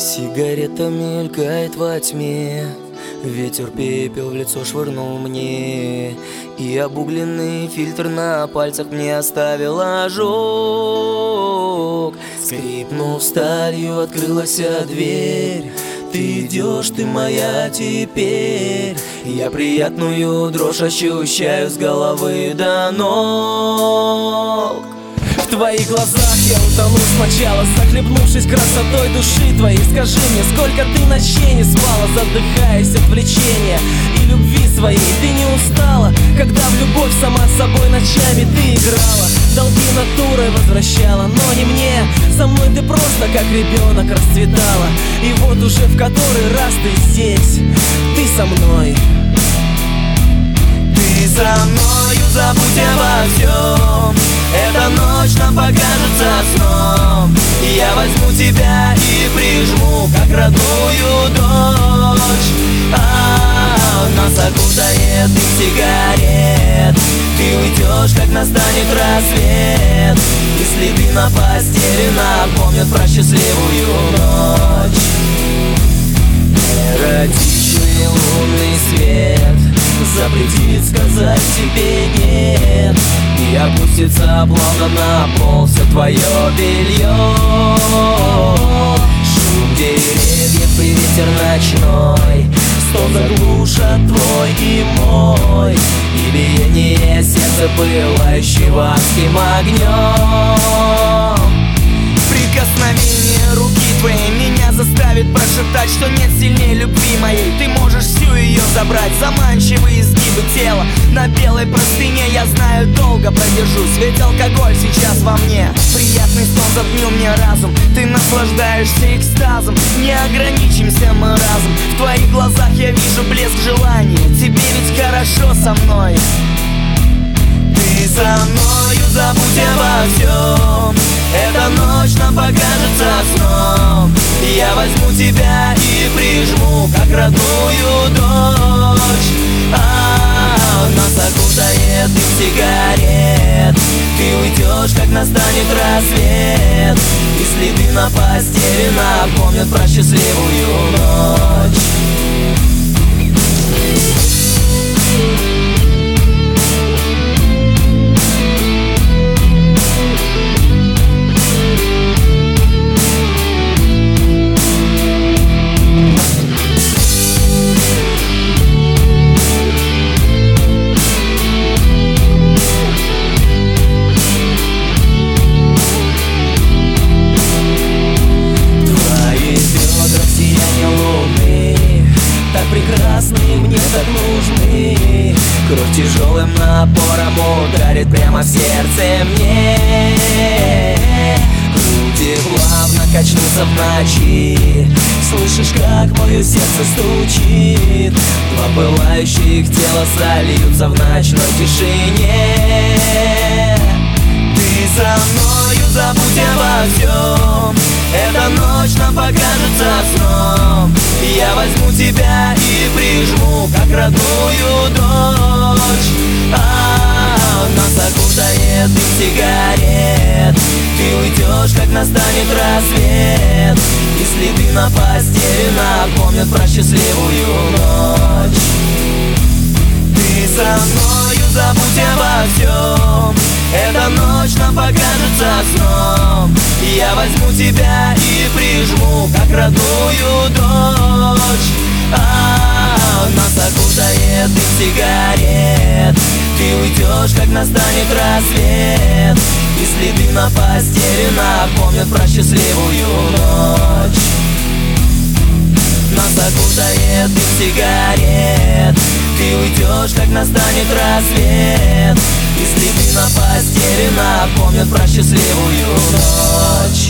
Сигарета мелькает во тьме. Ветер пепел в лицо швырнул мне. И обугленный фильтр на пальцах мне оставил ожог. Скрипнув сталью, открылась дверь. Ты идешь, ты моя теперь Я приятную дрожь ощущаю с головы до ног твоих глазах я утону сначала Захлебнувшись красотой души твоей. Скажи мне, сколько ты ночей не спала Задыхаясь от влечения и любви своей. Ты не устала, когда в любовь сама собой ночами ты играла. Долги натурой возвращала, но не мне. Со мной ты просто как ребенок расцветала. И вот уже в который раз ты здесь. Ты со мной. Ты со мною, забудь обо всем тебя и прижму, как родную дочь. А, Нас окутает дым сигарет. Ты уйдешь, как настанет рассвет. И следы на постели напомнят про счастливую ночь. Эротичный лунный свет Запретит сказать тебе нет Опустится плавно на пол все твое белье. Шум деревьев и ветер ночной Стол заглушат твой и мой. И биение сердца пылающего адским огнем Прикосновение руки твоей меня заставит прошептать, что нет сильнее любви моей. Ты можешь всю ее забрать, заманчивые изгибы тела. На белой простыне я знаю, долго продержусь Ведь алкоголь сейчас во мне. Приятный сон затмил мне разум. Ты наслаждаешься экстазом. Не ограничимся мы разом. В твоих глазах я вижу блеск желания Тебе ведь хорошо со мной. Ты со мною забудь обо всем Эта ночь нам покажется сном. Я возьму тебя и прижму, как родную дочь. А, Нас окутает дым сигарет Ты уйдешь, как настанет рассвет. И следы на постели напомнят про счастливую ночь так нужны. Кровь тяжелым напором ударит прямо в сердце мне. Груди плавно качнутся в ночи Слышишь, как мое сердце стучит. Два пылающих тела сольются в ночной тишине. Ты со мною забудь обо всем. Эта ночь нам покажется сном возьму тебя и прижму, как родную дочь. А, Нас окутает дым сигарет. Ты уйдешь, как настанет рассвет. И следы на постели напомнят про счастливую ночь. Ты со мною забудь обо всем. Эта ночь нам покажется сном. Я возьму тебя и прижму, как родную дочь а, Нас окутает дым сигарет. Ты уйдешь, как настанет рассвет. И следы на постели напомнят про счастливую ночь. Нас окутает дым сигарет. Ты уйдешь, как настанет рассвет. И следы на постели напомнят про счастливую ночь